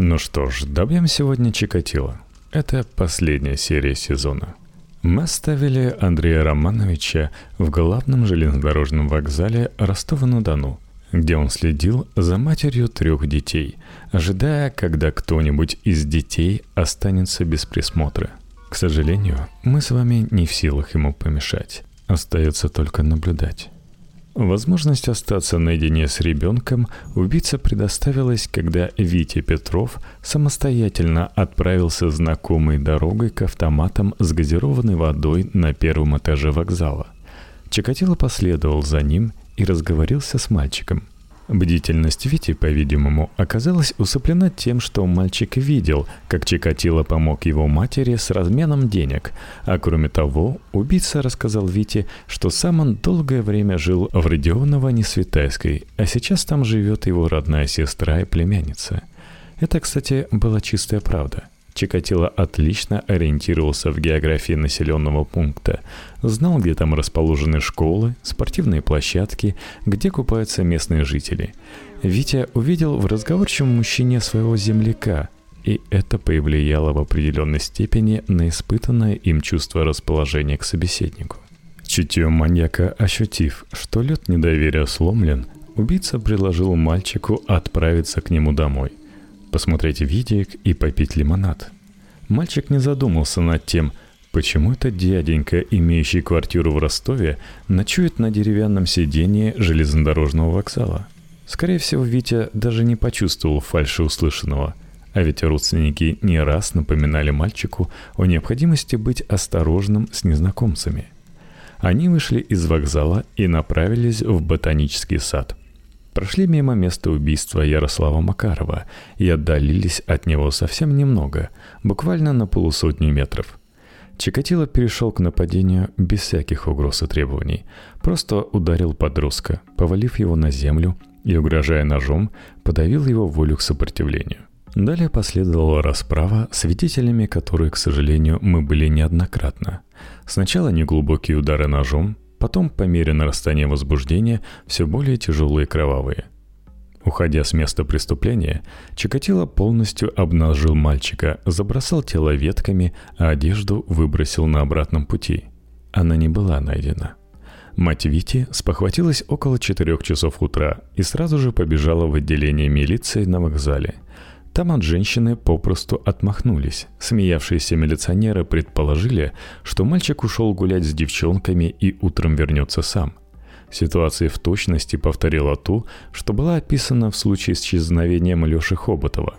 Ну что ж, добьем сегодня Чикатило. Это последняя серия сезона. Мы оставили Андрея Романовича в главном железнодорожном вокзале Ростова-на-Дону, где он следил за матерью трех детей, ожидая, когда кто-нибудь из детей останется без присмотра. К сожалению, мы с вами не в силах ему помешать. Остается только наблюдать. Возможность остаться наедине с ребенком убийца предоставилась, когда Витя Петров самостоятельно отправился знакомой дорогой к автоматам с газированной водой на первом этаже вокзала. Чикатило последовал за ним и разговорился с мальчиком – Бдительность Вити, по-видимому, оказалась усыплена тем, что мальчик видел, как Чикатило помог его матери с разменом денег, а кроме того, убийца рассказал Вите, что сам он долгое время жил в Родионово-Несвитайской, а сейчас там живет его родная сестра и племянница. Это, кстати, была чистая правда – Чикатило отлично ориентировался в географии населенного пункта, знал, где там расположены школы, спортивные площадки, где купаются местные жители. Витя увидел в разговорчивом мужчине своего земляка, и это повлияло в определенной степени на испытанное им чувство расположения к собеседнику. Чутье маньяка ощутив, что лед недоверия сломлен, убийца предложил мальчику отправиться к нему домой – посмотреть видеик и попить лимонад. Мальчик не задумался над тем, почему этот дяденька, имеющий квартиру в Ростове, ночует на деревянном сиденье железнодорожного вокзала. Скорее всего, Витя даже не почувствовал фальши услышанного, а ведь родственники не раз напоминали мальчику о необходимости быть осторожным с незнакомцами. Они вышли из вокзала и направились в ботанический сад – прошли мимо места убийства Ярослава Макарова и отдалились от него совсем немного, буквально на полусотни метров. Чикатило перешел к нападению без всяких угроз и требований. Просто ударил подростка, повалив его на землю и, угрожая ножом, подавил его волю к сопротивлению. Далее последовала расправа, свидетелями которой, к сожалению, мы были неоднократно. Сначала неглубокие удары ножом, Потом, по мере нарастания возбуждения, все более тяжелые и кровавые. Уходя с места преступления, Чикатило полностью обнажил мальчика, забросал тело ветками, а одежду выбросил на обратном пути. Она не была найдена. Мать Вити спохватилась около четырех часов утра и сразу же побежала в отделение милиции на вокзале – там от женщины попросту отмахнулись. Смеявшиеся милиционеры предположили, что мальчик ушел гулять с девчонками и утром вернется сам. Ситуация в точности повторила ту, что была описана в случае с исчезновением Лёши Хоботова.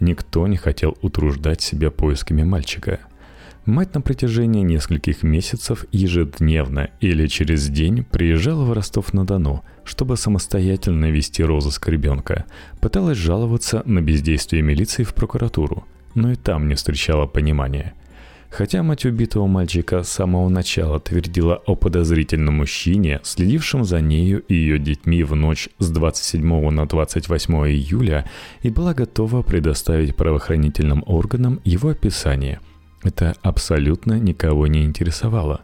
Никто не хотел утруждать себя поисками мальчика – Мать на протяжении нескольких месяцев ежедневно или через день приезжала в Ростов-на-Дону, чтобы самостоятельно вести розыск ребенка. Пыталась жаловаться на бездействие милиции в прокуратуру, но и там не встречала понимания. Хотя мать убитого мальчика с самого начала твердила о подозрительном мужчине, следившем за нею и ее детьми в ночь с 27 на 28 июля, и была готова предоставить правоохранительным органам его описание – это абсолютно никого не интересовало.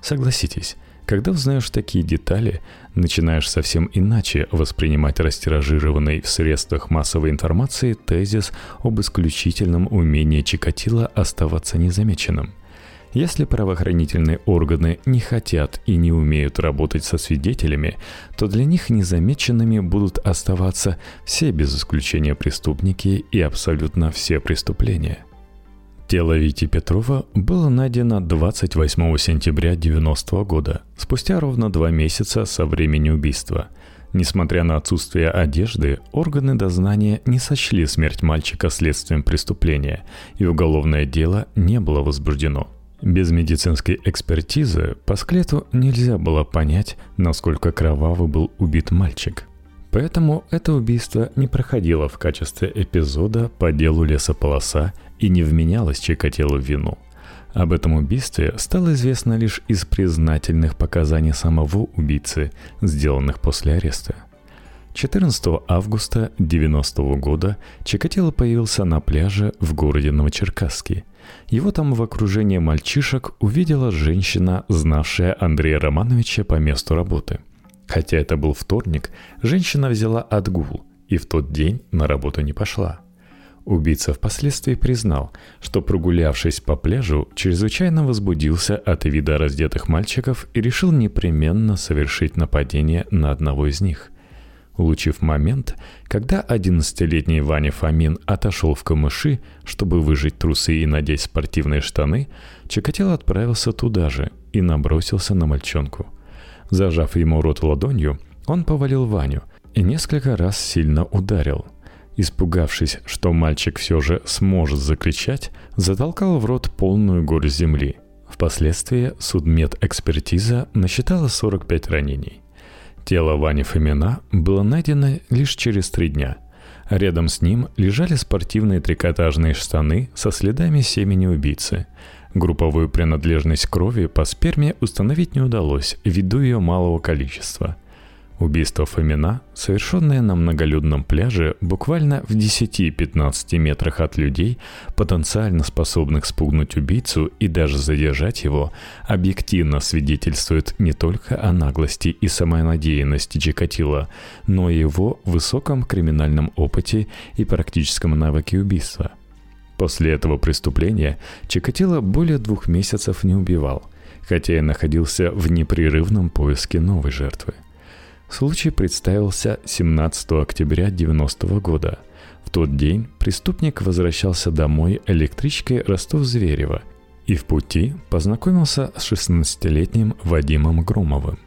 Согласитесь, когда узнаешь такие детали, начинаешь совсем иначе воспринимать растиражированный в средствах массовой информации тезис об исключительном умении Чикатила оставаться незамеченным. Если правоохранительные органы не хотят и не умеют работать со свидетелями, то для них незамеченными будут оставаться все без исключения преступники и абсолютно все преступления. Тело Вити Петрова было найдено 28 сентября 90 года, спустя ровно два месяца со времени убийства. Несмотря на отсутствие одежды, органы дознания не сочли смерть мальчика следствием преступления, и уголовное дело не было возбуждено. Без медицинской экспертизы по скелету нельзя было понять, насколько кровавый был убит мальчик. Поэтому это убийство не проходило в качестве эпизода по делу лесополоса и не вменялось Чикатило в вину. Об этом убийстве стало известно лишь из признательных показаний самого убийцы, сделанных после ареста. 14 августа 90 года Чикатило появился на пляже в городе Новочеркасске. Его там в окружении мальчишек увидела женщина, знавшая Андрея Романовича по месту работы. Хотя это был вторник, женщина взяла отгул и в тот день на работу не пошла – Убийца впоследствии признал, что прогулявшись по пляжу, чрезвычайно возбудился от вида раздетых мальчиков и решил непременно совершить нападение на одного из них. Улучив момент, когда 11-летний Ваня Фомин отошел в камыши, чтобы выжить трусы и надеть спортивные штаны, Чикатило отправился туда же и набросился на мальчонку. Зажав ему рот ладонью, он повалил Ваню и несколько раз сильно ударил. Испугавшись, что мальчик все же сможет закричать, затолкал в рот полную гору земли. Впоследствии судмедэкспертиза насчитала 45 ранений. Тело Вани Фомина было найдено лишь через три дня. Рядом с ним лежали спортивные трикотажные штаны со следами семени убийцы. Групповую принадлежность крови по сперме установить не удалось ввиду ее малого количества – Убийство Фомина, совершенное на многолюдном пляже буквально в 10-15 метрах от людей, потенциально способных спугнуть убийцу и даже задержать его, объективно свидетельствует не только о наглости и самонадеянности Чикатила, но и его высоком криминальном опыте и практическом навыке убийства. После этого преступления Чикатило более двух месяцев не убивал, хотя и находился в непрерывном поиске новой жертвы – Случай представился 17 октября 90 года. В тот день преступник возвращался домой электричкой Ростов-Зверево и в пути познакомился с 16-летним Вадимом Громовым.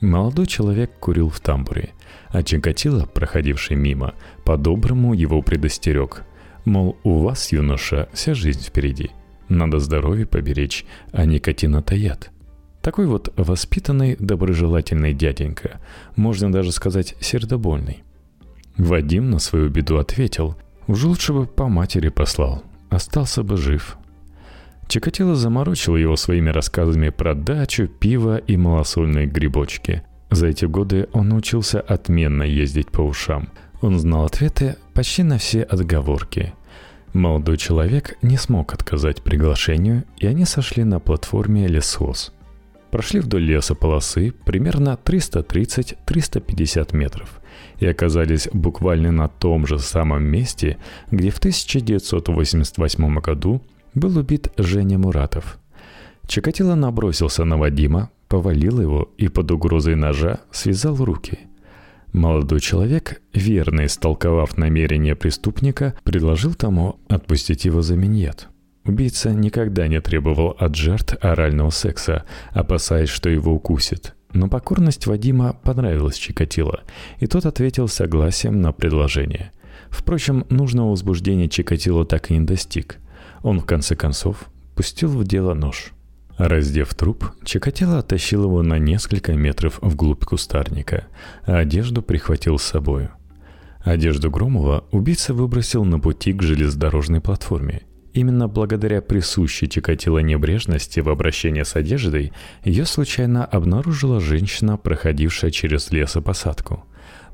Молодой человек курил в тамбуре, а Чикатило, проходивший мимо, по-доброму его предостерег. Мол, у вас, юноша, вся жизнь впереди. Надо здоровье поберечь, а никотин это яд – такой вот воспитанный, доброжелательный дяденька, можно даже сказать сердобольный. Вадим на свою беду ответил, уже лучше бы по матери послал, остался бы жив. Чикатило заморочил его своими рассказами про дачу, пиво и малосольные грибочки. За эти годы он научился отменно ездить по ушам. Он знал ответы почти на все отговорки. Молодой человек не смог отказать приглашению, и они сошли на платформе лесхоз – прошли вдоль леса полосы примерно 330-350 метров и оказались буквально на том же самом месте, где в 1988 году был убит Женя Муратов. Чикатило набросился на Вадима, повалил его и под угрозой ножа связал руки. Молодой человек, верно истолковав намерение преступника, предложил тому отпустить его за миньет – Убийца никогда не требовал от жертв орального секса, опасаясь, что его укусит. Но покорность Вадима понравилась Чикатило, и тот ответил согласием на предложение. Впрочем, нужного возбуждения Чикатило так и не достиг. Он, в конце концов, пустил в дело нож. Раздев труп, Чикатило оттащил его на несколько метров вглубь кустарника, а одежду прихватил с собою. Одежду Громова убийца выбросил на пути к железнодорожной платформе – Именно благодаря присущей Чикатило небрежности в обращении с одеждой ее случайно обнаружила женщина, проходившая через лесопосадку.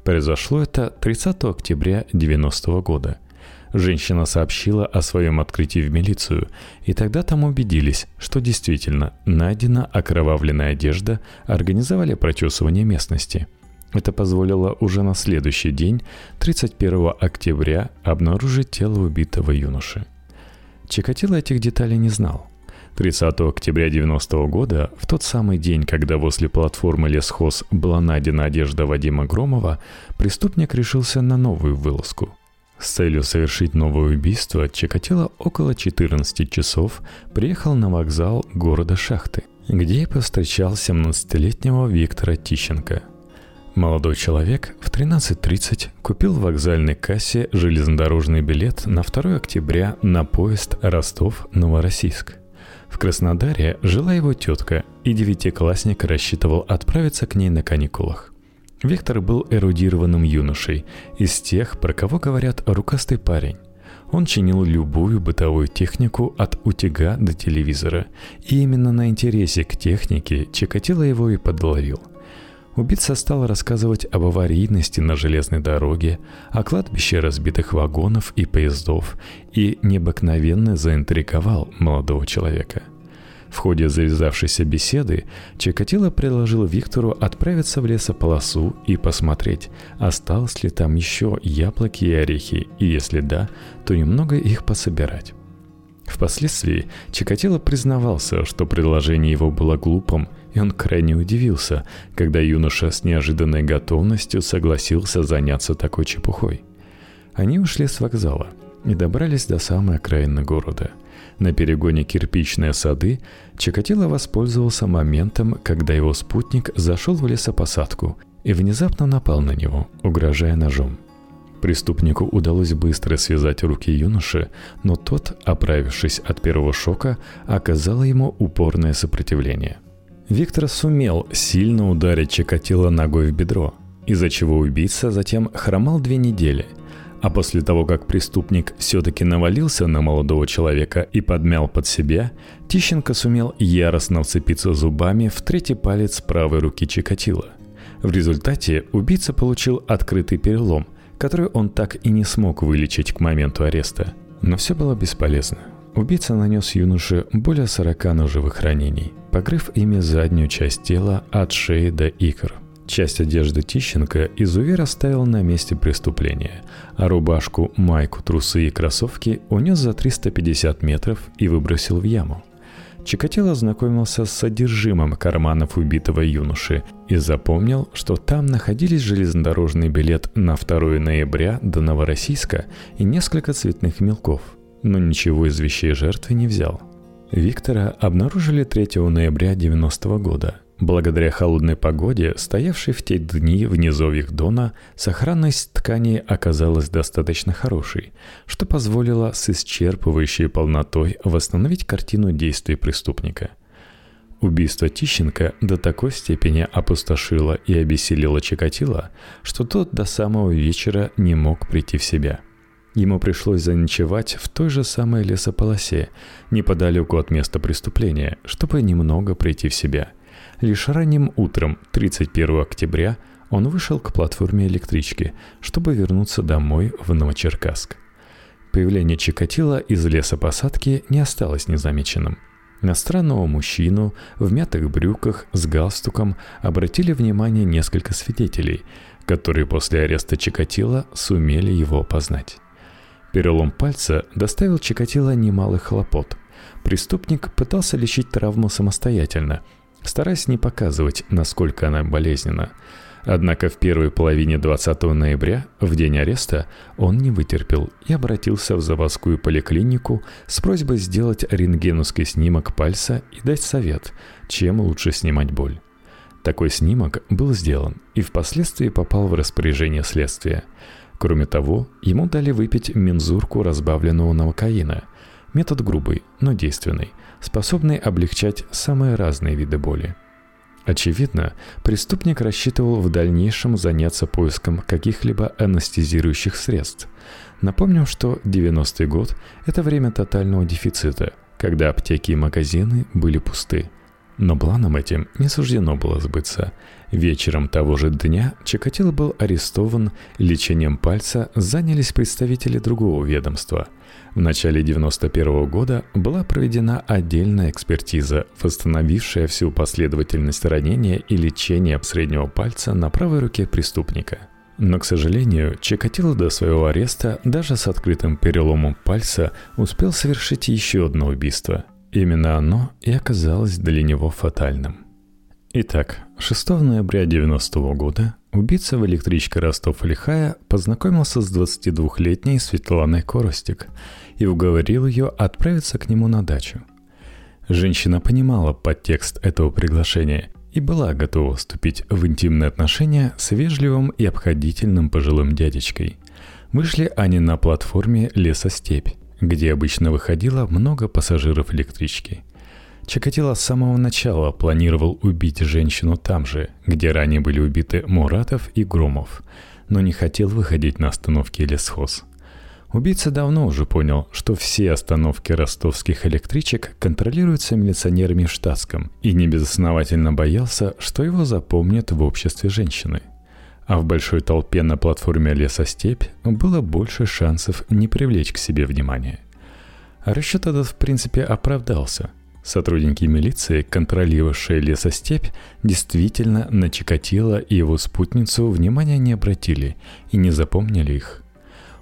Произошло это 30 октября 90 года. Женщина сообщила о своем открытии в милицию, и тогда там убедились, что действительно найдена окровавленная одежда, организовали прочесывание местности – это позволило уже на следующий день, 31 октября, обнаружить тело убитого юноши. Чикатило этих деталей не знал. 30 октября 90 года, в тот самый день, когда возле платформы лесхоз была найдена одежда Вадима Громова, преступник решился на новую вылазку. С целью совершить новое убийство Чикатило около 14 часов приехал на вокзал города Шахты, где и повстречал 17-летнего Виктора Тищенко – Молодой человек в 13.30 купил в вокзальной кассе железнодорожный билет на 2 октября на поезд Ростов-Новороссийск. В Краснодаре жила его тетка, и девятиклассник рассчитывал отправиться к ней на каникулах. Виктор был эрудированным юношей, из тех, про кого говорят «рукастый парень». Он чинил любую бытовую технику от утюга до телевизора, и именно на интересе к технике Чикатило его и подловил – Убийца стал рассказывать об аварийности на железной дороге, о кладбище разбитых вагонов и поездов и необыкновенно заинтриговал молодого человека. В ходе завязавшейся беседы Чикатило предложил Виктору отправиться в лесополосу и посмотреть, осталось ли там еще яблоки и орехи, и если да, то немного их пособирать. Впоследствии Чикатило признавался, что предложение его было глупым, и он крайне удивился, когда юноша с неожиданной готовностью согласился заняться такой чепухой. Они ушли с вокзала и добрались до самой окраины города – на перегоне «Кирпичные сады» Чикатило воспользовался моментом, когда его спутник зашел в лесопосадку и внезапно напал на него, угрожая ножом. Преступнику удалось быстро связать руки юноши, но тот, оправившись от первого шока, оказал ему упорное сопротивление. Виктор сумел сильно ударить Чикатило ногой в бедро, из-за чего убийца затем хромал две недели – а после того, как преступник все-таки навалился на молодого человека и подмял под себя, Тищенко сумел яростно вцепиться зубами в третий палец правой руки Чикатила. В результате убийца получил открытый перелом, который он так и не смог вылечить к моменту ареста. Но все было бесполезно. Убийца нанес юноше более 40 ножевых ранений, покрыв ими заднюю часть тела от шеи до икр. Часть одежды Тищенко изувер оставил на месте преступления, а рубашку, майку, трусы и кроссовки унес за 350 метров и выбросил в яму. Чикатило ознакомился с содержимым карманов убитого юноши и запомнил, что там находились железнодорожный билет на 2 ноября до Новороссийска и несколько цветных мелков, но ничего из вещей жертвы не взял. Виктора обнаружили 3 ноября 90 года – Благодаря холодной погоде, стоявшей в те дни в низовьях Дона, сохранность ткани оказалась достаточно хорошей, что позволило с исчерпывающей полнотой восстановить картину действий преступника. Убийство Тищенко до такой степени опустошило и обессилило Чикатило, что тот до самого вечера не мог прийти в себя – Ему пришлось заночевать в той же самой лесополосе, неподалеку от места преступления, чтобы немного прийти в себя – Лишь ранним утром 31 октября он вышел к платформе электрички, чтобы вернуться домой в Новочеркасск. Появление Чикатила из лесопосадки не осталось незамеченным. На странного мужчину в мятых брюках с галстуком обратили внимание несколько свидетелей, которые после ареста Чикатила сумели его опознать. Перелом пальца доставил Чикатило немалых хлопот. Преступник пытался лечить травму самостоятельно – стараясь не показывать, насколько она болезненна. Однако в первой половине 20 ноября, в день ареста, он не вытерпел и обратился в заводскую поликлинику с просьбой сделать рентгеновский снимок пальца и дать совет, чем лучше снимать боль. Такой снимок был сделан и впоследствии попал в распоряжение следствия. Кроме того, ему дали выпить мензурку разбавленного новокаина. Метод грубый, но действенный – способный облегчать самые разные виды боли. Очевидно, преступник рассчитывал в дальнейшем заняться поиском каких-либо анестезирующих средств. Напомним, что 90-й год – это время тотального дефицита, когда аптеки и магазины были пусты – но планом этим не суждено было сбыться. Вечером того же дня Чикатило был арестован, лечением пальца занялись представители другого ведомства. В начале 91 года была проведена отдельная экспертиза, восстановившая всю последовательность ранения и лечения среднего пальца на правой руке преступника. Но, к сожалению, Чикатило до своего ареста даже с открытым переломом пальца успел совершить еще одно убийство – Именно оно и оказалось для него фатальным. Итак, 6 ноября 90 -го года убийца в электричке Ростов-Лихая познакомился с 22-летней Светланой Коростик и уговорил ее отправиться к нему на дачу. Женщина понимала подтекст этого приглашения и была готова вступить в интимные отношения с вежливым и обходительным пожилым дядечкой. Вышли они на платформе «Лесостепь», где обычно выходило много пассажиров электрички. Чикатило с самого начала планировал убить женщину там же, где ранее были убиты Муратов и Громов, но не хотел выходить на остановке лесхоз. Убийца давно уже понял, что все остановки ростовских электричек контролируются милиционерами в штатском и небезосновательно боялся, что его запомнят в обществе женщины – а в большой толпе на платформе лесостепь было больше шансов не привлечь к себе внимания. Расчет этот в принципе оправдался. Сотрудники милиции, контролировавшие лесостепь, действительно на Чикатило и его спутницу внимания не обратили и не запомнили их.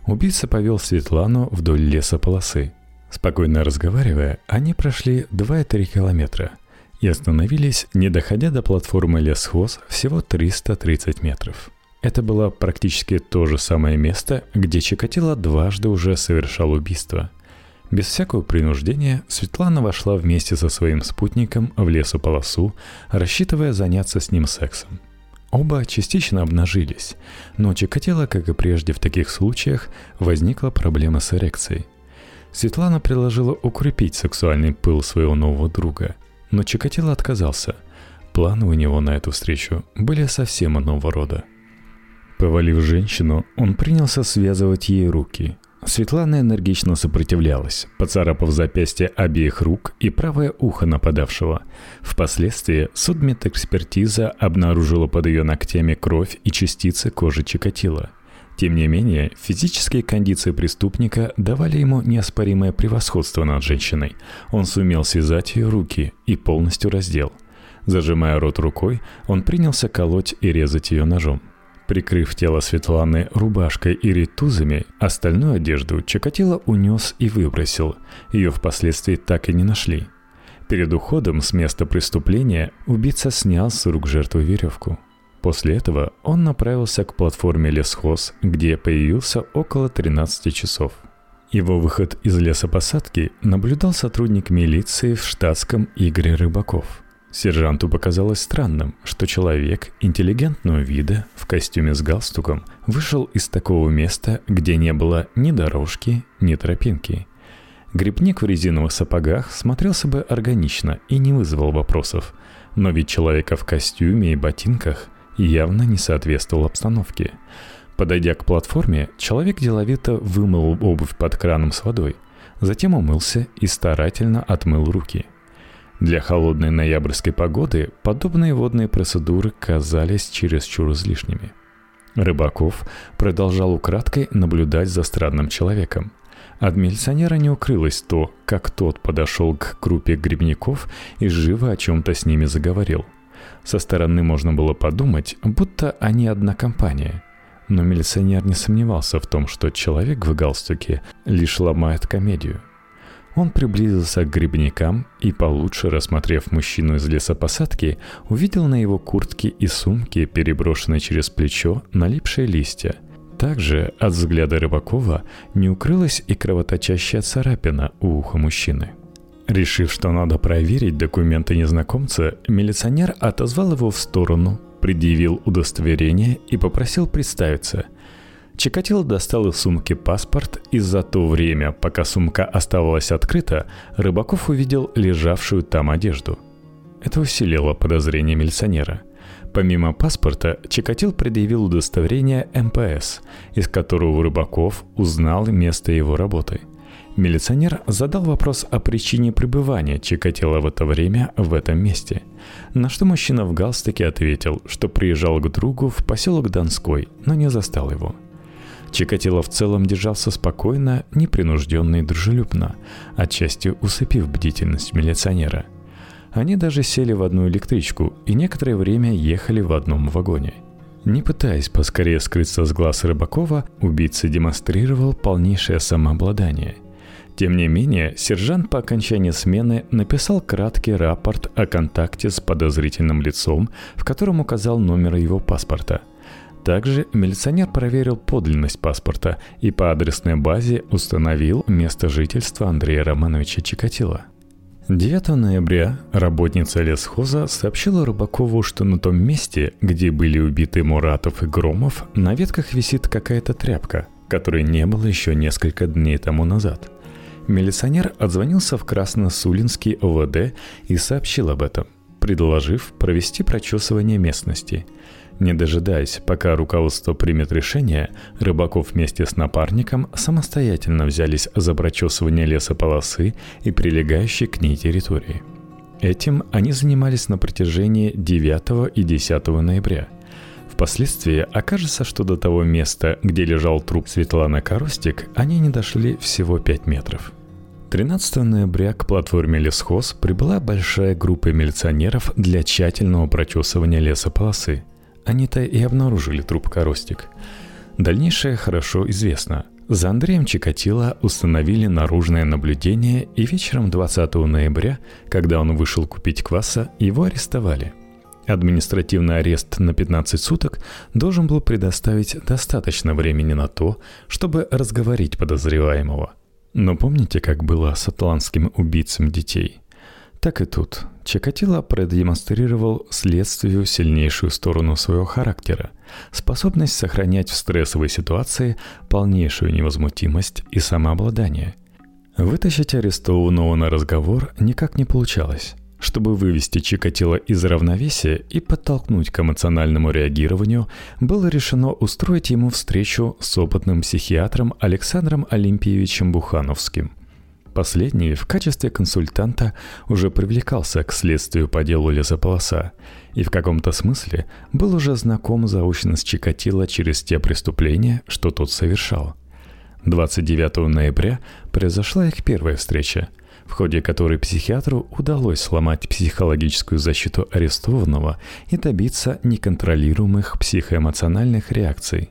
Убийца повел Светлану вдоль лесополосы. Спокойно разговаривая, они прошли 2-3 километра и остановились, не доходя до платформы лесхоз всего 330 метров. Это было практически то же самое место, где Чикатило дважды уже совершал убийство – без всякого принуждения Светлана вошла вместе со своим спутником в лесополосу, рассчитывая заняться с ним сексом. Оба частично обнажились, но Чикатило, как и прежде в таких случаях, возникла проблема с эрекцией. Светлана предложила укрепить сексуальный пыл своего нового друга, но Чикатило отказался. Планы у него на эту встречу были совсем иного рода. Повалив женщину, он принялся связывать ей руки – Светлана энергично сопротивлялась, поцарапав запястье обеих рук и правое ухо нападавшего. Впоследствии судмедэкспертиза обнаружила под ее ногтями кровь и частицы кожи Чикатила. Тем не менее, физические кондиции преступника давали ему неоспоримое превосходство над женщиной. Он сумел связать ее руки и полностью раздел. Зажимая рот рукой, он принялся колоть и резать ее ножом. Прикрыв тело Светланы рубашкой и ритузами, остальную одежду Чикатило унес и выбросил. Ее впоследствии так и не нашли. Перед уходом с места преступления убийца снял с рук жертвы веревку. После этого он направился к платформе лесхоз, где появился около 13 часов. Его выход из лесопосадки наблюдал сотрудник милиции в штатском Игорь Рыбаков – Сержанту показалось странным, что человек интеллигентного вида в костюме с галстуком вышел из такого места, где не было ни дорожки, ни тропинки. Грибник в резиновых сапогах смотрелся бы органично и не вызвал вопросов, но ведь человека в костюме и ботинках явно не соответствовал обстановке. Подойдя к платформе, человек деловито вымыл обувь под краном с водой, затем умылся и старательно отмыл руки – для холодной ноябрьской погоды подобные водные процедуры казались чересчур излишними. Рыбаков продолжал украдкой наблюдать за странным человеком. От милиционера не укрылось то, как тот подошел к группе грибников и живо о чем-то с ними заговорил. Со стороны можно было подумать, будто они одна компания. Но милиционер не сомневался в том, что человек в галстуке лишь ломает комедию – он приблизился к грибникам и, получше рассмотрев мужчину из лесопосадки, увидел на его куртке и сумке, переброшенной через плечо, налипшие листья. Также от взгляда Рыбакова не укрылась и кровоточащая царапина у уха мужчины. Решив, что надо проверить документы незнакомца, милиционер отозвал его в сторону, предъявил удостоверение и попросил представиться – Чикатило достал из сумки паспорт, и за то время, пока сумка оставалась открыта, Рыбаков увидел лежавшую там одежду. Это усилило подозрение милиционера. Помимо паспорта, Чикатил предъявил удостоверение МПС, из которого Рыбаков узнал место его работы. Милиционер задал вопрос о причине пребывания Чикатила в это время в этом месте. На что мужчина в галстуке ответил, что приезжал к другу в поселок Донской, но не застал его – Чикатило в целом держался спокойно, непринужденно и дружелюбно, отчасти усыпив бдительность милиционера. Они даже сели в одну электричку и некоторое время ехали в одном вагоне. Не пытаясь поскорее скрыться с глаз Рыбакова, убийца демонстрировал полнейшее самообладание. Тем не менее, сержант по окончании смены написал краткий рапорт о контакте с подозрительным лицом, в котором указал номер его паспорта – также милиционер проверил подлинность паспорта и по адресной базе установил место жительства Андрея Романовича Чикатила. 9 ноября работница лесхоза сообщила Рыбакову, что на том месте, где были убиты Муратов и Громов, на ветках висит какая-то тряпка, которой не было еще несколько дней тому назад. Милиционер отзвонился в Красносулинский ОВД и сообщил об этом, предложив провести прочесывание местности – не дожидаясь, пока руководство примет решение, Рыбаков вместе с напарником самостоятельно взялись за прочесывание лесополосы и прилегающей к ней территории. Этим они занимались на протяжении 9 и 10 ноября. Впоследствии окажется, что до того места, где лежал труп Светланы Коростик, они не дошли всего 5 метров. 13 ноября к платформе «Лесхоз» прибыла большая группа милиционеров для тщательного прочесывания лесополосы. Они-то и обнаружили труп Коростик. Дальнейшее хорошо известно. За Андреем Чикатило установили наружное наблюдение, и вечером 20 ноября, когда он вышел купить кваса, его арестовали. Административный арест на 15 суток должен был предоставить достаточно времени на то, чтобы разговорить подозреваемого – но помните, как было с атлантским убийцем детей? Так и тут. Чикатило продемонстрировал следствию сильнейшую сторону своего характера, способность сохранять в стрессовой ситуации полнейшую невозмутимость и самообладание. Вытащить арестованного на разговор никак не получалось. Чтобы вывести Чикатило из равновесия и подтолкнуть к эмоциональному реагированию, было решено устроить ему встречу с опытным психиатром Александром Олимпиевичем Бухановским. Последний в качестве консультанта уже привлекался к следствию по делу лесополоса и в каком-то смысле был уже знаком заочно с Чикатило через те преступления, что тот совершал. 29 ноября произошла их первая встреча – в ходе которой психиатру удалось сломать психологическую защиту арестованного и добиться неконтролируемых психоэмоциональных реакций.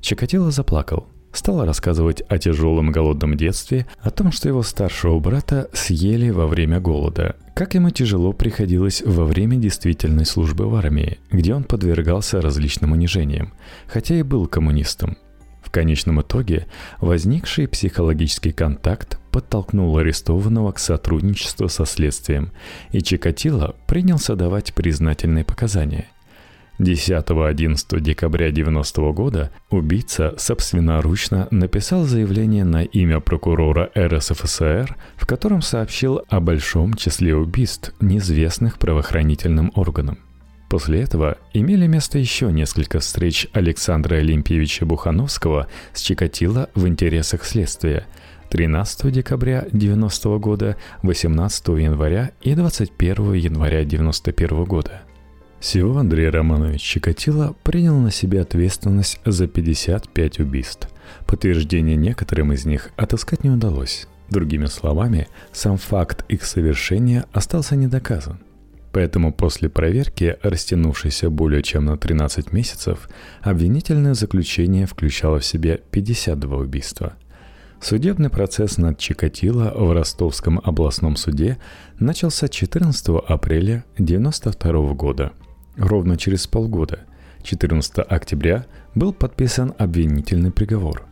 Чикатило заплакал, стал рассказывать о тяжелом голодном детстве, о том, что его старшего брата съели во время голода, как ему тяжело приходилось во время действительной службы в армии, где он подвергался различным унижениям, хотя и был коммунистом. В конечном итоге возникший психологический контакт подтолкнул арестованного к сотрудничеству со следствием, и Чикатило принялся давать признательные показания. 10-11 декабря 90 года убийца собственноручно написал заявление на имя прокурора РСФСР, в котором сообщил о большом числе убийств, неизвестных правоохранительным органам. После этого имели место еще несколько встреч Александра Олимпиевича Бухановского с Чикатило в интересах следствия – 13 декабря 90 года, 18 января и 21 января 91 года. Всего Андрей Романович Чикатило принял на себя ответственность за 55 убийств. Подтверждение некоторым из них отыскать не удалось. Другими словами, сам факт их совершения остался недоказан. Поэтому после проверки, растянувшейся более чем на 13 месяцев, обвинительное заключение включало в себя 52 убийства – Судебный процесс над Чикатило в Ростовском областном суде начался 14 апреля 1992 года. Ровно через полгода, 14 октября, был подписан обвинительный приговор.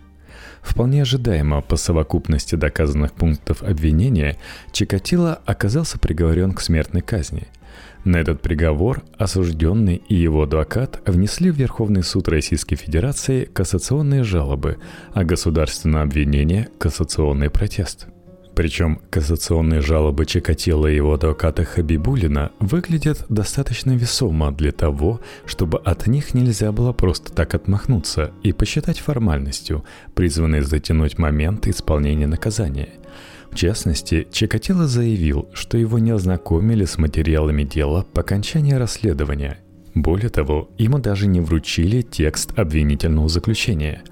Вполне ожидаемо по совокупности доказанных пунктов обвинения Чикатило оказался приговорен к смертной казни – на этот приговор осужденный и его адвокат внесли в Верховный суд Российской Федерации кассационные жалобы, а государственное обвинение – кассационный протест. Причем кассационные жалобы Чикатило и его адвоката Хабибулина выглядят достаточно весомо для того, чтобы от них нельзя было просто так отмахнуться и посчитать формальностью, призванной затянуть момент исполнения наказания – в частности, Чикатило заявил, что его не ознакомили с материалами дела по окончании расследования. Более того, ему даже не вручили текст обвинительного заключения.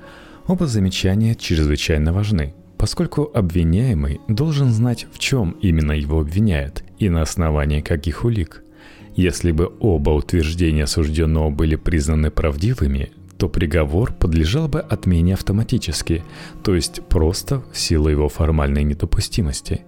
Оба замечания чрезвычайно важны, поскольку обвиняемый должен знать, в чем именно его обвиняют и на основании каких улик. Если бы оба утверждения осужденного были признаны правдивыми, то приговор подлежал бы отмене автоматически, то есть просто в силу его формальной недопустимости.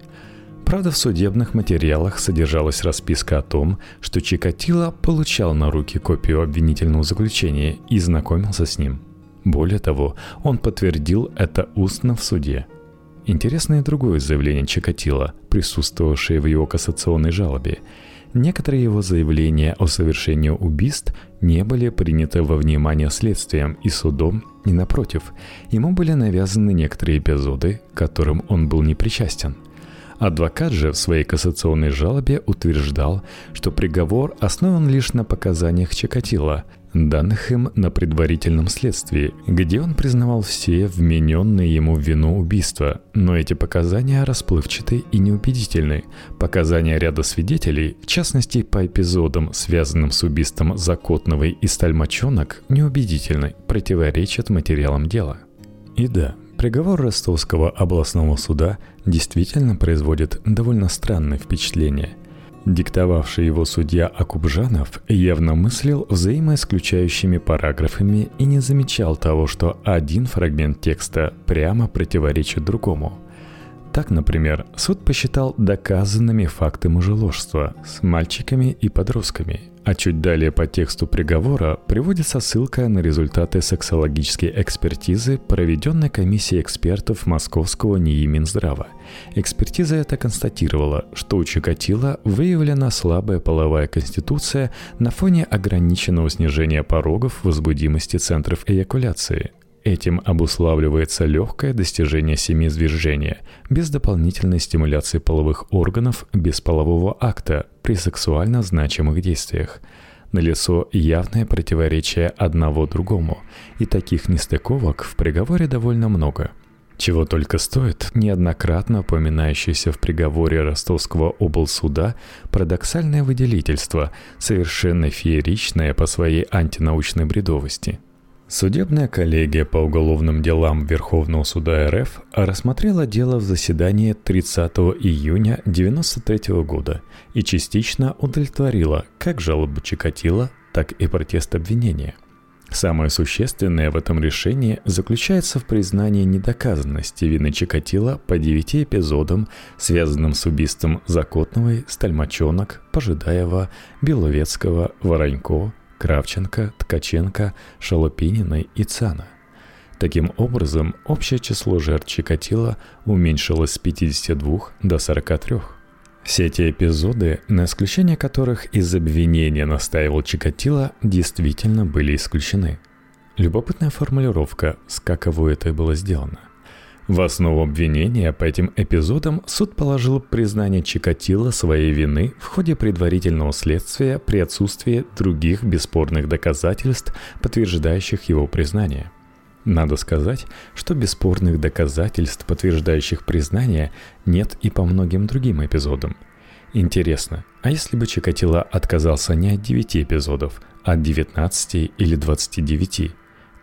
Правда, в судебных материалах содержалась расписка о том, что Чикатило получал на руки копию обвинительного заключения и знакомился с ним. Более того, он подтвердил это устно в суде. Интересно и другое заявление Чикатило, присутствовавшее в его кассационной жалобе – Некоторые его заявления о совершении убийств не были приняты во внимание следствием и судом, и напротив, ему были навязаны некоторые эпизоды, которым он был не причастен. Адвокат же в своей кассационной жалобе утверждал, что приговор основан лишь на показаниях Чикатило, данных им на предварительном следствии, где он признавал все вмененные ему в вину убийства, но эти показания расплывчаты и неубедительны. Показания ряда свидетелей, в частности по эпизодам, связанным с убийством Закотновой и Стальмачонок, неубедительны, противоречат материалам дела. И да, приговор Ростовского областного суда действительно производит довольно странное впечатление. Диктовавший его судья Акубжанов явно мыслил взаимоисключающими параграфами и не замечал того, что один фрагмент текста прямо противоречит другому – так, например, суд посчитал доказанными факты мужеложства с мальчиками и подростками, а чуть далее по тексту приговора приводится ссылка на результаты сексологической экспертизы, проведенной комиссией экспертов Московского НИИ Минздрава. Экспертиза эта констатировала, что у Чикатила выявлена слабая половая конституция на фоне ограниченного снижения порогов возбудимости центров эякуляции, Этим обуславливается легкое достижение семиизвержения без дополнительной стимуляции половых органов без полового акта при сексуально значимых действиях. Налицо явное противоречие одного другому, и таких нестыковок в приговоре довольно много – чего только стоит неоднократно упоминающееся в приговоре Ростовского облсуда парадоксальное выделительство, совершенно фееричное по своей антинаучной бредовости – Судебная коллегия по уголовным делам Верховного суда РФ рассмотрела дело в заседании 30 июня 1993 года и частично удовлетворила как жалобу Чикатила, так и протест обвинения. Самое существенное в этом решении заключается в признании недоказанности вины Чикатила по девяти эпизодам, связанным с убийством Закотновой, Стальмачонок, Пожидаева, Беловецкого, Воронько, Кравченко, Ткаченко, Шалопининой и Цана. Таким образом, общее число жертв Чикатила уменьшилось с 52 до 43. Все эти эпизоды, на исключение которых из обвинения настаивал Чикатило, действительно были исключены. Любопытная формулировка, с каково это было сделано. В основу обвинения по этим эпизодам суд положил признание Чикатило своей вины в ходе предварительного следствия при отсутствии других бесспорных доказательств, подтверждающих его признание. Надо сказать, что бесспорных доказательств, подтверждающих признание, нет и по многим другим эпизодам. Интересно, а если бы Чикатило отказался не от 9 эпизодов, а от 19 или 29,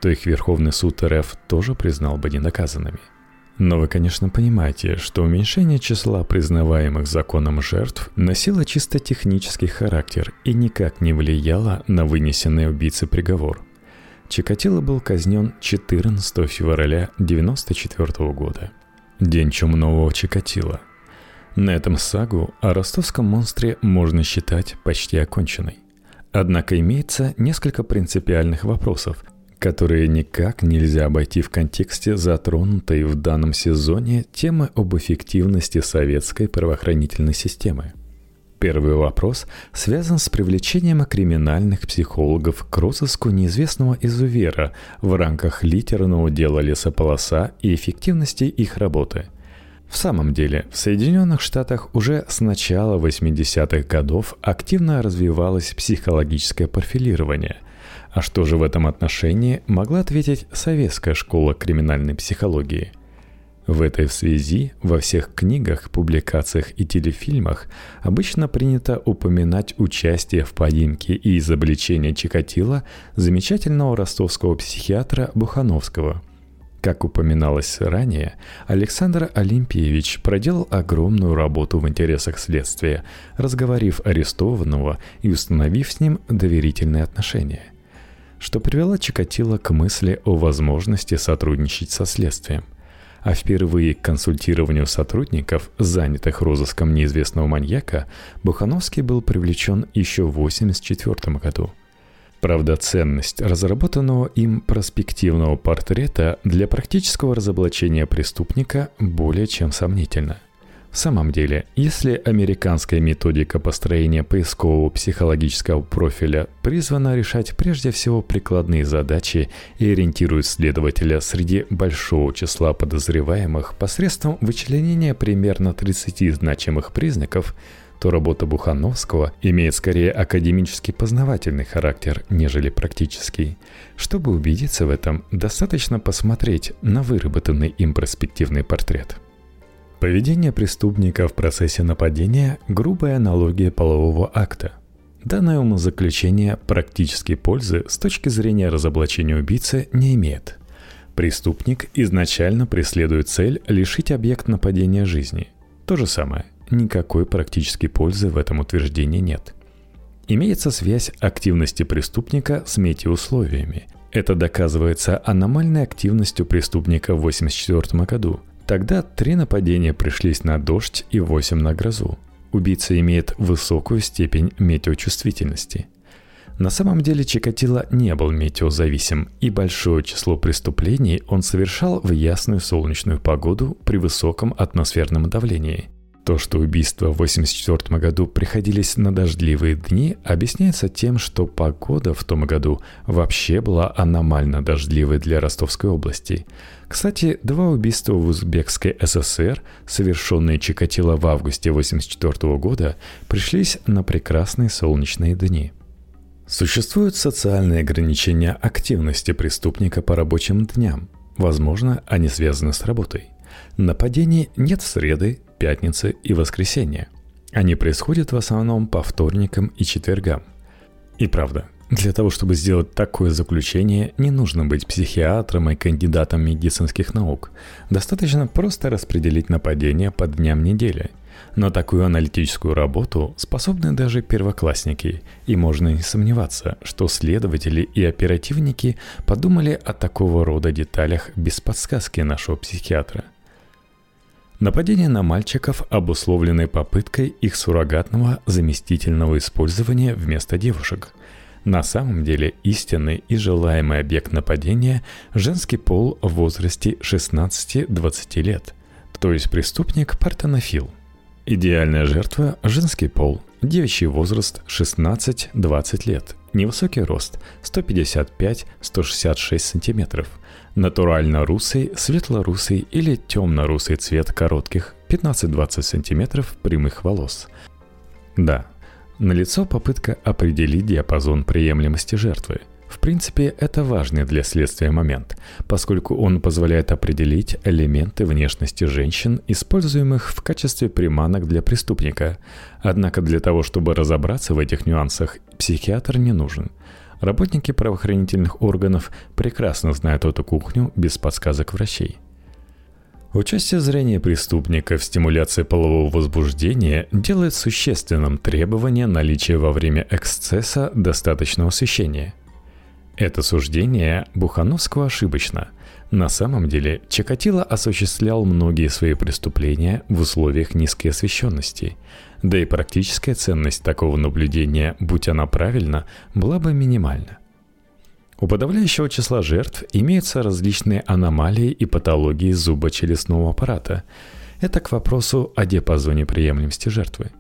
то их Верховный суд РФ тоже признал бы недоказанными – но вы, конечно, понимаете, что уменьшение числа признаваемых законом жертв носило чисто технический характер и никак не влияло на вынесенный убийце приговор. Чикатило был казнен 14 февраля 1994 года. День чумного Чикатило. На этом сагу о ростовском монстре можно считать почти оконченной. Однако имеется несколько принципиальных вопросов, которые никак нельзя обойти в контексте затронутой в данном сезоне темы об эффективности советской правоохранительной системы. Первый вопрос связан с привлечением криминальных психологов к розыску неизвестного изувера в рамках литерного дела лесополоса и эффективности их работы. В самом деле, в Соединенных Штатах уже с начала 80-х годов активно развивалось психологическое профилирование – а что же в этом отношении могла ответить советская школа криминальной психологии? В этой связи во всех книгах, публикациях и телефильмах обычно принято упоминать участие в поимке и изобличении Чикатила замечательного ростовского психиатра Бухановского – как упоминалось ранее, Александр Олимпиевич проделал огромную работу в интересах следствия, разговорив арестованного и установив с ним доверительные отношения что привело Чикатило к мысли о возможности сотрудничать со следствием. А впервые к консультированию сотрудников, занятых розыском неизвестного маньяка, Бухановский был привлечен еще в 1984 году. Правда, ценность разработанного им проспективного портрета для практического разоблачения преступника более чем сомнительна – в самом деле, если американская методика построения поискового психологического профиля призвана решать прежде всего прикладные задачи и ориентирует следователя среди большого числа подозреваемых посредством вычленения примерно 30 значимых признаков, то работа Бухановского имеет скорее академический познавательный характер, нежели практический. Чтобы убедиться в этом, достаточно посмотреть на выработанный им перспективный портрет – Поведение преступника в процессе нападения – грубая аналогия полового акта. Данное умозаключение практической пользы с точки зрения разоблачения убийцы не имеет. Преступник изначально преследует цель лишить объект нападения жизни. То же самое. Никакой практической пользы в этом утверждении нет. Имеется связь активности преступника с метеоусловиями. Это доказывается аномальной активностью преступника в 1984 году. Тогда три нападения пришлись на дождь и восемь на грозу. Убийца имеет высокую степень метеочувствительности. На самом деле Чикатило не был метеозависим, и большое число преступлений он совершал в ясную солнечную погоду при высоком атмосферном давлении. То, что убийства в 1984 году приходились на дождливые дни, объясняется тем, что погода в том году вообще была аномально дождливой для Ростовской области. Кстати, два убийства в Узбекской ССР, совершенные Чикатило в августе 1984 года, пришлись на прекрасные солнечные дни. Существуют социальные ограничения активности преступника по рабочим дням. Возможно, они связаны с работой. Нападений нет в среды, пятницы и воскресенье. Они происходят в основном по вторникам и четвергам. И правда, для того, чтобы сделать такое заключение, не нужно быть психиатром и кандидатом медицинских наук. Достаточно просто распределить нападения по дням недели. На такую аналитическую работу способны даже первоклассники, и можно не сомневаться, что следователи и оперативники подумали о такого рода деталях без подсказки нашего психиатра. Нападение на мальчиков обусловлены попыткой их суррогатного заместительного использования вместо девушек. На самом деле истинный и желаемый объект нападения – женский пол в возрасте 16-20 лет, то есть преступник партенофил. Идеальная жертва – женский пол, девичий возраст 16-20 лет, невысокий рост 155-166 сантиметров – Натурально русый, светло-русый или темно-русый цвет коротких 15-20 см прямых волос. Да, налицо попытка определить диапазон приемлемости жертвы. В принципе, это важный для следствия момент, поскольку он позволяет определить элементы внешности женщин, используемых в качестве приманок для преступника. Однако для того, чтобы разобраться в этих нюансах, психиатр не нужен – Работники правоохранительных органов прекрасно знают эту кухню без подсказок врачей. Участие зрения преступника в стимуляции полового возбуждения делает существенным требование наличия во время эксцесса достаточного освещения. Это суждение Бухановского ошибочно. На самом деле Чикатило осуществлял многие свои преступления в условиях низкой освещенности – да и практическая ценность такого наблюдения, будь она правильна, была бы минимальна. У подавляющего числа жертв имеются различные аномалии и патологии зубочелюстного аппарата. Это к вопросу о диапазоне приемлемости жертвы.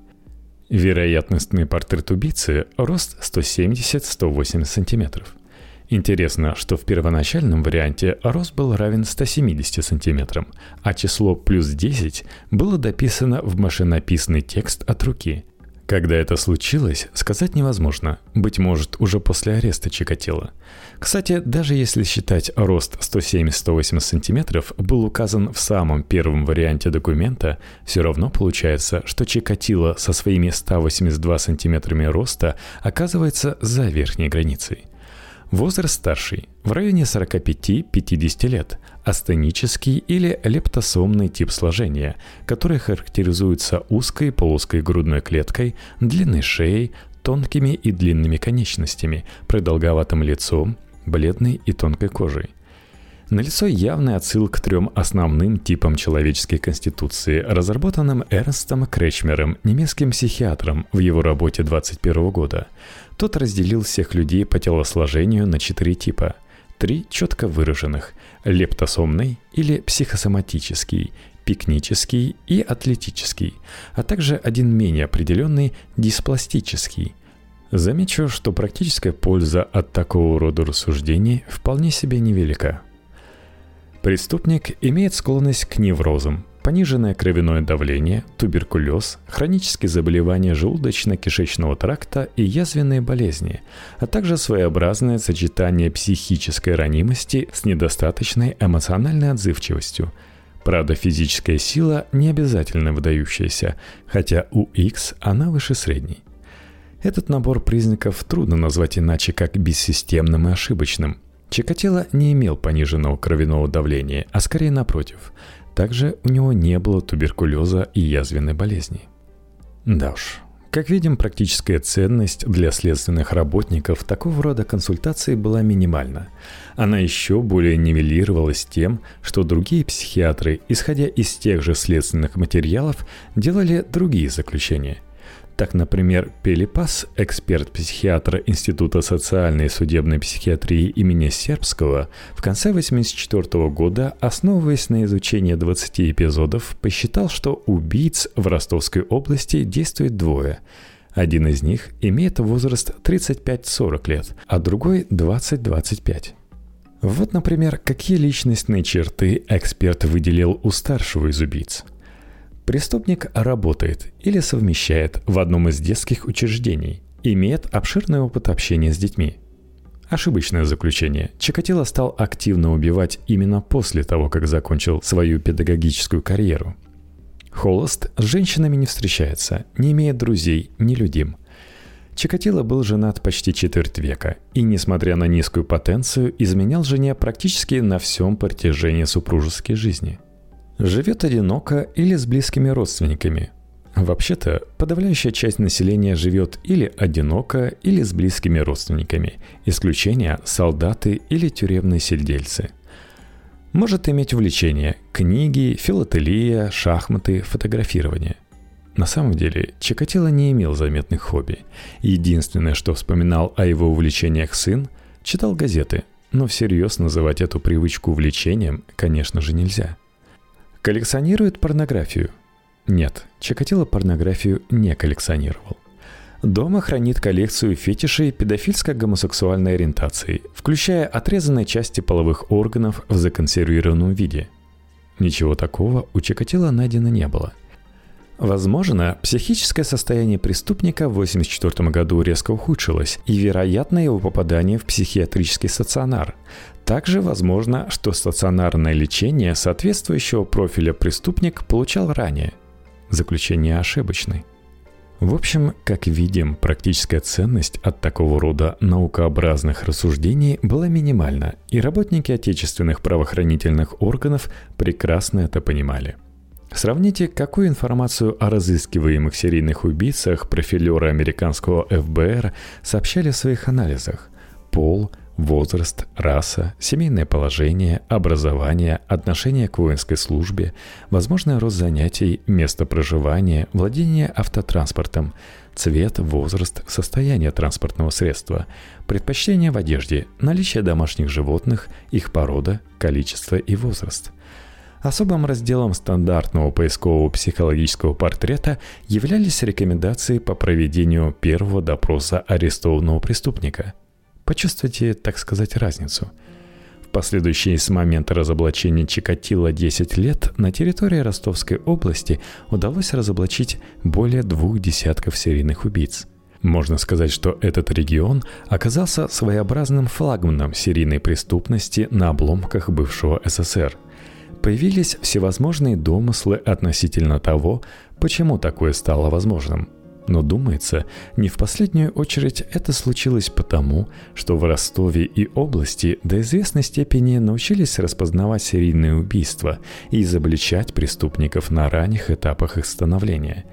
Вероятностный портрет убийцы – рост 170-180 сантиметров – Интересно, что в первоначальном варианте рост был равен 170 сантиметрам, а число плюс 10 было дописано в машинописный текст от руки. Когда это случилось, сказать невозможно, быть может, уже после ареста Чикатило. Кстати, даже если считать рост 170-180 сантиметров был указан в самом первом варианте документа, все равно получается, что Чикатило со своими 182 сантиметрами роста оказывается за верхней границей. Возраст старший, в районе 45-50 лет, астенический или лептосомный тип сложения, который характеризуется узкой полоской грудной клеткой, длинной шеей, тонкими и длинными конечностями, продолговатым лицом, бледной и тонкой кожей. Налицо явный отсыл к трем основным типам человеческой конституции, разработанным Эрнстом Кречмером, немецким психиатром в его работе 21 года – тот разделил всех людей по телосложению на четыре типа. Три четко выраженных – лептосомный или психосоматический, пикнический и атлетический, а также один менее определенный – диспластический. Замечу, что практическая польза от такого рода рассуждений вполне себе невелика. Преступник имеет склонность к неврозам, пониженное кровяное давление, туберкулез, хронические заболевания желудочно-кишечного тракта и язвенные болезни, а также своеобразное сочетание психической ранимости с недостаточной эмоциональной отзывчивостью. Правда, физическая сила не обязательно выдающаяся, хотя у X она выше средней. Этот набор признаков трудно назвать иначе как бессистемным и ошибочным – Чикатило не имел пониженного кровяного давления, а скорее напротив. Также у него не было туберкулеза и язвенной болезни. Да уж, как видим, практическая ценность для следственных работников такого рода консультаций была минимальна. Она еще более нивелировалась тем, что другие психиатры, исходя из тех же следственных материалов, делали другие заключения. Так, например, Пелипас, эксперт-психиатра Института социальной и судебной психиатрии имени Сербского, в конце 1984 года, основываясь на изучении 20 эпизодов, посчитал, что убийц в Ростовской области действует двое. Один из них имеет возраст 35-40 лет, а другой 20-25. Вот, например, какие личностные черты эксперт выделил у старшего из убийц – Преступник работает или совмещает в одном из детских учреждений, имеет обширный опыт общения с детьми. Ошибочное заключение. Чикатило стал активно убивать именно после того, как закончил свою педагогическую карьеру. Холост с женщинами не встречается, не имеет друзей, не людим. Чикатило был женат почти четверть века и, несмотря на низкую потенцию, изменял жене практически на всем протяжении супружеской жизни – Живет одиноко или с близкими родственниками. Вообще-то, подавляющая часть населения живет или одиноко, или с близкими родственниками. Исключение – солдаты или тюремные сельдельцы. Может иметь увлечение – книги, филателия, шахматы, фотографирование. На самом деле, Чикатило не имел заметных хобби. Единственное, что вспоминал о его увлечениях сын, читал газеты, но всерьез называть эту привычку увлечением, конечно же, нельзя – Коллекционирует порнографию? Нет, Чикатило порнографию не коллекционировал. Дома хранит коллекцию фетишей педофильско-гомосексуальной ориентации, включая отрезанные части половых органов в законсервированном виде. Ничего такого у Чикатило найдено не было. Возможно, психическое состояние преступника в 1984 году резко ухудшилось, и вероятно его попадание в психиатрический стационар, также возможно, что стационарное лечение соответствующего профиля преступник получал ранее. Заключение ошибочное. В общем, как видим, практическая ценность от такого рода наукообразных рассуждений была минимальна, и работники отечественных правоохранительных органов прекрасно это понимали. Сравните, какую информацию о разыскиваемых серийных убийцах профилеры американского ФБР сообщали в своих анализах. Пол – возраст, раса, семейное положение, образование, отношение к воинской службе, возможный рост занятий, место проживания, владение автотранспортом, цвет, возраст, состояние транспортного средства, предпочтение в одежде, наличие домашних животных, их порода, количество и возраст. Особым разделом стандартного поискового психологического портрета являлись рекомендации по проведению первого допроса арестованного преступника – Почувствуйте, так сказать, разницу. В последующие с момента разоблачения Чикатило 10 лет на территории Ростовской области удалось разоблачить более двух десятков серийных убийц. Можно сказать, что этот регион оказался своеобразным флагманом серийной преступности на обломках бывшего СССР. Появились всевозможные домыслы относительно того, почему такое стало возможным – но думается, не в последнюю очередь это случилось потому, что в Ростове и области до известной степени научились распознавать серийные убийства и изобличать преступников на ранних этапах их становления.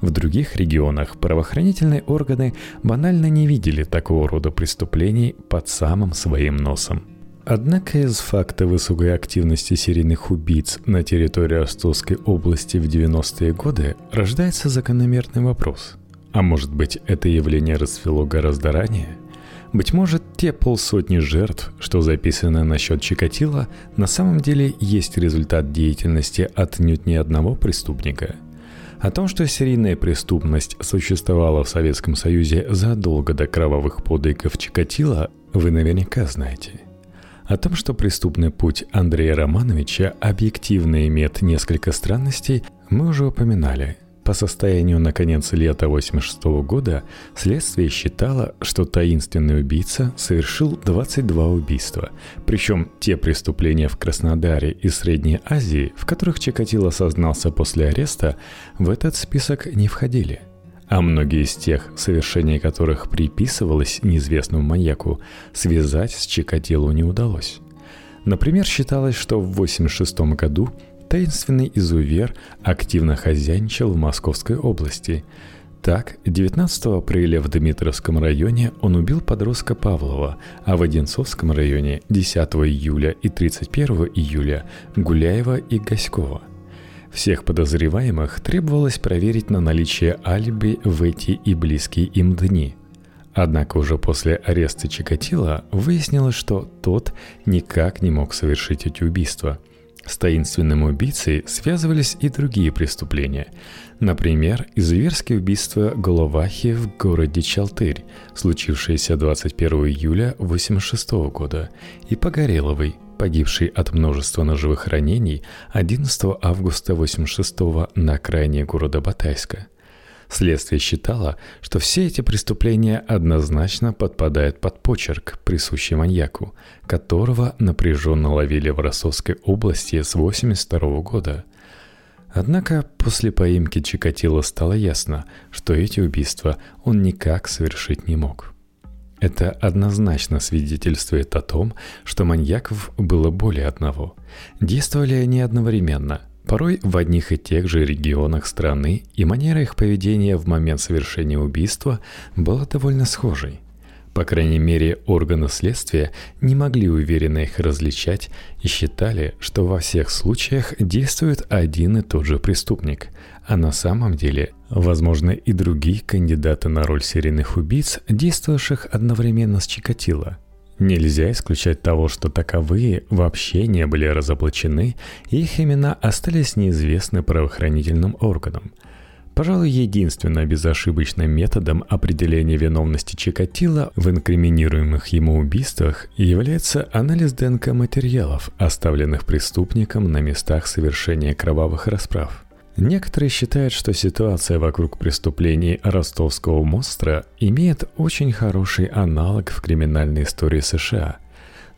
В других регионах правоохранительные органы банально не видели такого рода преступлений под самым своим носом. Однако из факта высокой активности серийных убийц на территории Ростовской области в 90-е годы рождается закономерный вопрос. А может быть, это явление расцвело гораздо ранее? Быть может, те полсотни жертв, что записаны насчет Чикатила, на самом деле есть результат деятельности отнюдь не одного преступника – о том, что серийная преступность существовала в Советском Союзе задолго до кровавых подвигов Чикатила, вы наверняка знаете – о том, что преступный путь Андрея Романовича объективно имеет несколько странностей, мы уже упоминали. По состоянию на конец лета 1986 года следствие считало, что таинственный убийца совершил 22 убийства. Причем те преступления в Краснодаре и Средней Азии, в которых Чикатило сознался после ареста, в этот список не входили – а многие из тех, совершение которых приписывалось неизвестному маньяку, связать с Чикатило не удалось. Например, считалось, что в 1986 году таинственный изувер активно хозяйничал в Московской области. Так, 19 апреля в Дмитровском районе он убил подростка Павлова, а в Одинцовском районе 10 июля и 31 июля Гуляева и Гаськова. Всех подозреваемых требовалось проверить на наличие алиби в эти и близкие им дни. Однако уже после ареста Чикатила выяснилось, что тот никак не мог совершить эти убийства. С таинственным убийцей связывались и другие преступления. Например, изуверские убийства Головахи в городе Чалтырь, случившееся 21 июля 1986 года, и Погореловой – погибший от множества ножевых ранений 11 августа 86 на окраине города Батайска. Следствие считало, что все эти преступления однозначно подпадают под почерк, присущий маньяку, которого напряженно ловили в Ростовской области с 82 года. Однако после поимки Чикатило стало ясно, что эти убийства он никак совершить не мог – это однозначно свидетельствует о том, что маньяков было более одного. Действовали они одновременно, порой в одних и тех же регионах страны, и манера их поведения в момент совершения убийства была довольно схожей. По крайней мере, органы следствия не могли уверенно их различать и считали, что во всех случаях действует один и тот же преступник, а на самом деле, возможно, и другие кандидаты на роль серийных убийц, действовавших одновременно с Чикатило. Нельзя исключать того, что таковые вообще не были разоблачены, и их имена остались неизвестны правоохранительным органам. Пожалуй, единственным безошибочным методом определения виновности Чикатило в инкриминируемых ему убийствах является анализ ДНК материалов, оставленных преступником на местах совершения кровавых расправ – Некоторые считают, что ситуация вокруг преступлений ростовского монстра имеет очень хороший аналог в криминальной истории США.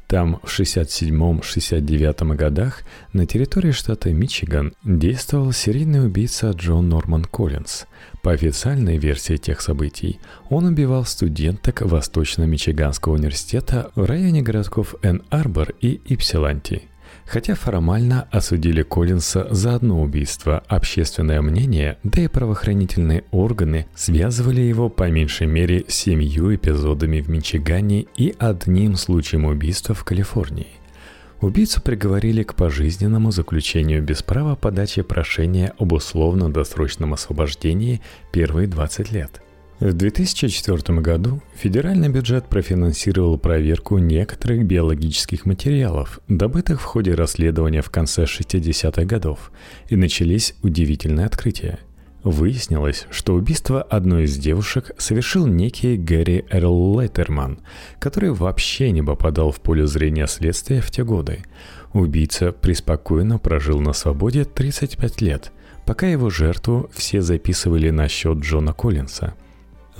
Там в 67-69 годах на территории штата Мичиган действовал серийный убийца Джон Норман Коллинз. По официальной версии тех событий, он убивал студенток Восточно-Мичиганского университета в районе городков Эн-Арбор и Ипсиланти – Хотя формально осудили Коллинса за одно убийство, общественное мнение, да и правоохранительные органы связывали его по меньшей мере семью эпизодами в Мичигане и одним случаем убийства в Калифорнии. Убийцу приговорили к пожизненному заключению без права подачи прошения об условно-досрочном освобождении первые 20 лет – в 2004 году федеральный бюджет профинансировал проверку некоторых биологических материалов, добытых в ходе расследования в конце 60-х годов, и начались удивительные открытия. Выяснилось, что убийство одной из девушек совершил некий Гэри Эрл Леттерман, который вообще не попадал в поле зрения следствия в те годы. Убийца преспокойно прожил на свободе 35 лет, пока его жертву все записывали на счет Джона Коллинса –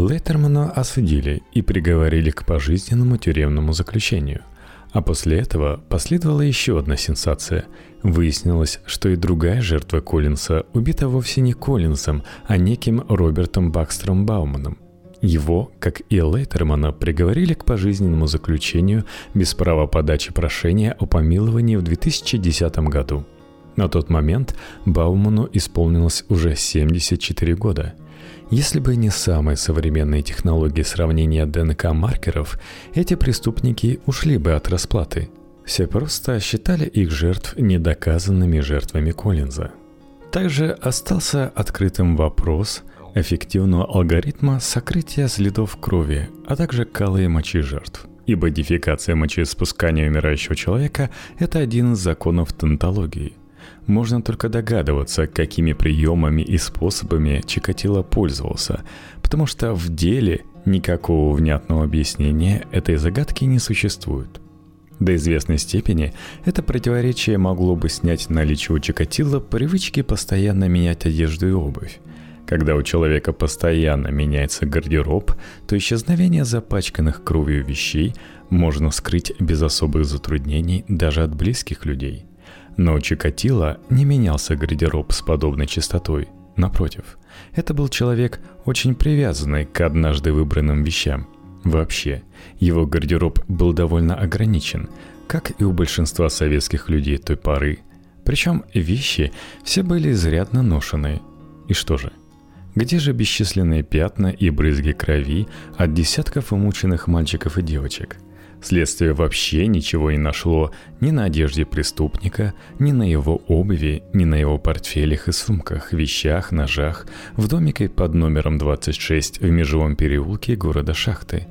Леттермана осудили и приговорили к пожизненному тюремному заключению. А после этого последовала еще одна сенсация. Выяснилось, что и другая жертва Коллинса убита вовсе не Коллинсом, а неким Робертом Бакстером Бауманом. Его, как и Лейтермана, приговорили к пожизненному заключению без права подачи прошения о помиловании в 2010 году. На тот момент Бауману исполнилось уже 74 года – если бы не самые современные технологии сравнения ДНК-маркеров, эти преступники ушли бы от расплаты. Все просто считали их жертв недоказанными жертвами Коллинза. Также остался открытым вопрос эффективного алгоритма сокрытия следов крови, а также калы и мочи жертв. Ибо дефекация мочеиспускания умирающего человека – это один из законов тонтологии можно только догадываться, какими приемами и способами Чикатило пользовался, потому что в деле никакого внятного объяснения этой загадки не существует. До известной степени это противоречие могло бы снять наличие у Чикатило привычки постоянно менять одежду и обувь. Когда у человека постоянно меняется гардероб, то исчезновение запачканных кровью вещей можно скрыть без особых затруднений даже от близких людей – но у Чикатило не менялся гардероб с подобной частотой. Напротив, это был человек, очень привязанный к однажды выбранным вещам. Вообще, его гардероб был довольно ограничен, как и у большинства советских людей той поры. Причем вещи все были изрядно ношеные. И что же? Где же бесчисленные пятна и брызги крови от десятков умученных мальчиков и девочек – Следствие вообще ничего не нашло ни на одежде преступника, ни на его обуви, ни на его портфелях и сумках, вещах, ножах в домике под номером 26 в Межевом переулке города Шахты.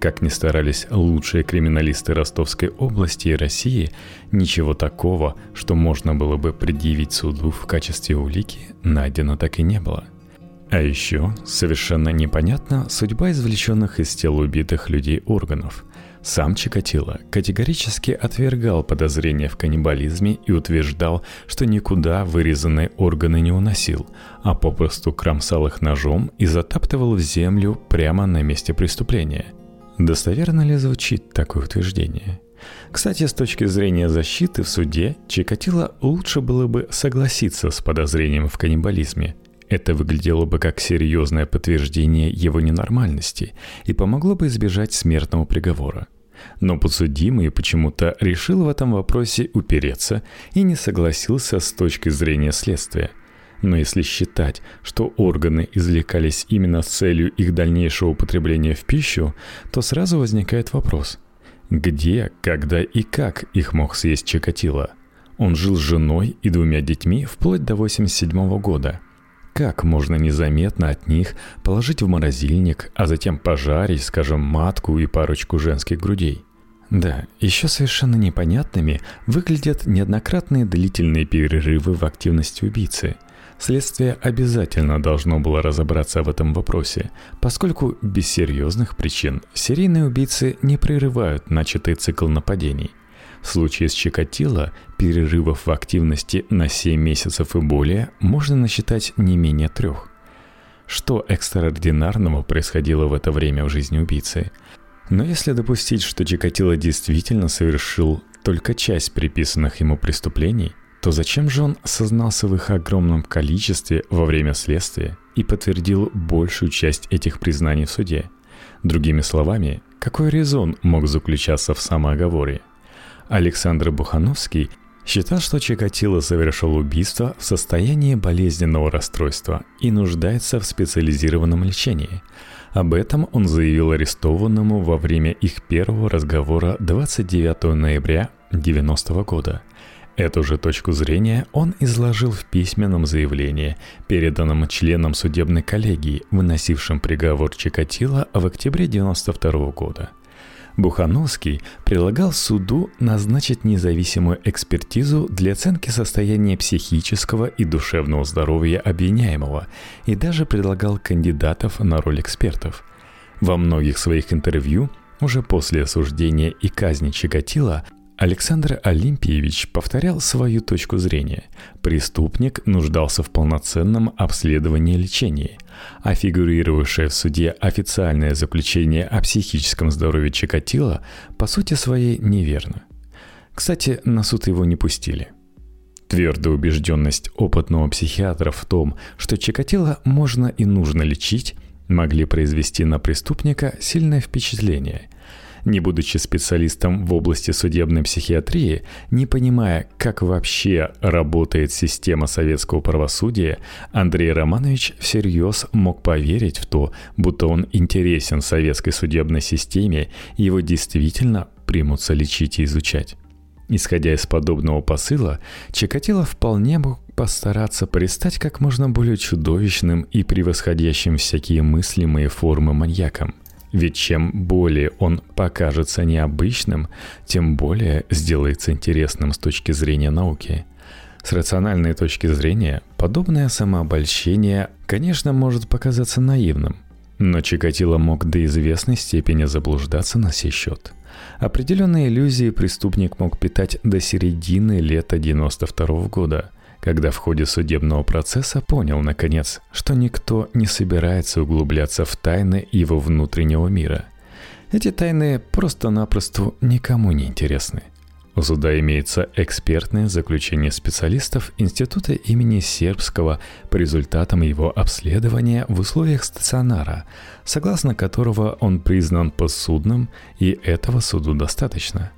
Как ни старались лучшие криминалисты Ростовской области и России, ничего такого, что можно было бы предъявить суду в качестве улики, найдено так и не было. А еще совершенно непонятна судьба извлеченных из тел убитых людей органов – сам Чикатило категорически отвергал подозрения в каннибализме и утверждал, что никуда вырезанные органы не уносил, а попросту кромсал их ножом и затаптывал в землю прямо на месте преступления. Достоверно ли звучит такое утверждение? Кстати, с точки зрения защиты в суде, Чикатило лучше было бы согласиться с подозрением в каннибализме – это выглядело бы как серьезное подтверждение его ненормальности и помогло бы избежать смертного приговора. Но подсудимый почему-то решил в этом вопросе упереться и не согласился с точки зрения следствия. Но если считать, что органы извлекались именно с целью их дальнейшего употребления в пищу, то сразу возникает вопрос. Где, когда и как их мог съесть Чикатило? Он жил с женой и двумя детьми вплоть до 87 года – как можно незаметно от них положить в морозильник, а затем пожарить, скажем, матку и парочку женских грудей? Да, еще совершенно непонятными выглядят неоднократные длительные перерывы в активности убийцы. Следствие обязательно должно было разобраться в этом вопросе, поскольку без серьезных причин серийные убийцы не прерывают начатый цикл нападений. В случае с Чикатило перерывов в активности на 7 месяцев и более можно насчитать не менее трех. Что экстраординарного происходило в это время в жизни убийцы? Но если допустить, что Чикатило действительно совершил только часть приписанных ему преступлений, то зачем же он сознался в их огромном количестве во время следствия и подтвердил большую часть этих признаний в суде? Другими словами, какой резон мог заключаться в самооговоре – Александр Бухановский считал, что Чикатило совершил убийство в состоянии болезненного расстройства и нуждается в специализированном лечении. Об этом он заявил арестованному во время их первого разговора 29 ноября 90 года. Эту же точку зрения он изложил в письменном заявлении, переданном членам судебной коллегии, выносившим приговор Чикатило в октябре 92 года – Бухановский предлагал суду назначить независимую экспертизу для оценки состояния психического и душевного здоровья обвиняемого и даже предлагал кандидатов на роль экспертов. Во многих своих интервью уже после осуждения и казни Чикатила Александр Олимпиевич повторял свою точку зрения. Преступник нуждался в полноценном обследовании и лечении, а фигурировавшее в суде официальное заключение о психическом здоровье Чикатила по сути своей неверно. Кстати, на суд его не пустили. Твердая убежденность опытного психиатра в том, что Чикатило можно и нужно лечить, могли произвести на преступника сильное впечатление – не будучи специалистом в области судебной психиатрии, не понимая, как вообще работает система советского правосудия, Андрей Романович всерьез мог поверить в то, будто он интересен советской судебной системе, и его действительно примутся лечить и изучать. Исходя из подобного посыла, Чикатило вполне мог постараться пристать как можно более чудовищным и превосходящим всякие мыслимые формы маньяком. Ведь чем более он покажется необычным, тем более сделается интересным с точки зрения науки. С рациональной точки зрения, подобное самообольщение, конечно, может показаться наивным, но Чикатило мог до известной степени заблуждаться на сей счет. Определенные иллюзии преступник мог питать до середины лета 92 года – когда в ходе судебного процесса понял, наконец, что никто не собирается углубляться в тайны его внутреннего мира. Эти тайны просто-напросто никому не интересны. У суда имеется экспертное заключение специалистов Института имени Сербского по результатам его обследования в условиях стационара, согласно которого он признан подсудным, и этого суду достаточно.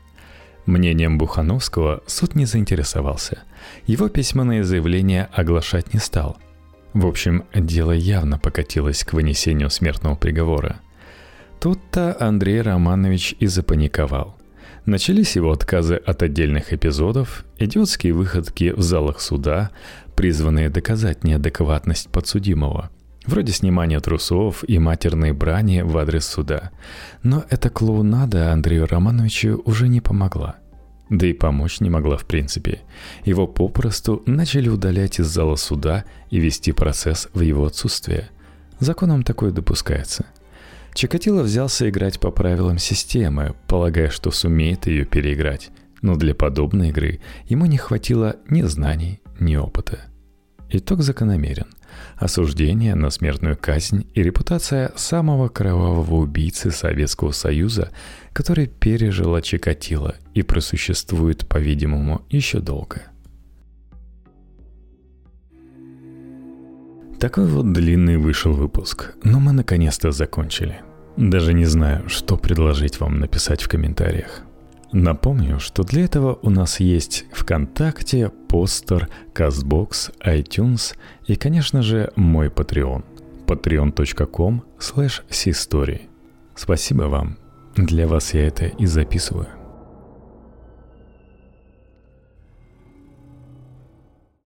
Мнением Бухановского суд не заинтересовался. Его письменное заявление оглашать не стал. В общем, дело явно покатилось к вынесению смертного приговора. Тут-то Андрей Романович и запаниковал – Начались его отказы от отдельных эпизодов, идиотские выходки в залах суда, призванные доказать неадекватность подсудимого, вроде снимания трусов и матерной брани в адрес суда. Но эта клоунада Андрею Романовичу уже не помогла. Да и помочь не могла в принципе. Его попросту начали удалять из зала суда и вести процесс в его отсутствие. Законом такое допускается – Чикатило взялся играть по правилам системы, полагая, что сумеет ее переиграть. Но для подобной игры ему не хватило ни знаний, ни опыта. Итог закономерен. Осуждение на смертную казнь и репутация самого кровавого убийцы Советского Союза, который пережила Чикатило и просуществует, по-видимому, еще долго. Такой вот длинный вышел выпуск, но мы наконец-то закончили. Даже не знаю, что предложить вам написать в комментариях. Напомню, что для этого у нас есть ВКонтакте, Постер, Казбокс, iTunes и, конечно же, мой Patreon. patreon.com slash Спасибо вам. Для вас я это и записываю.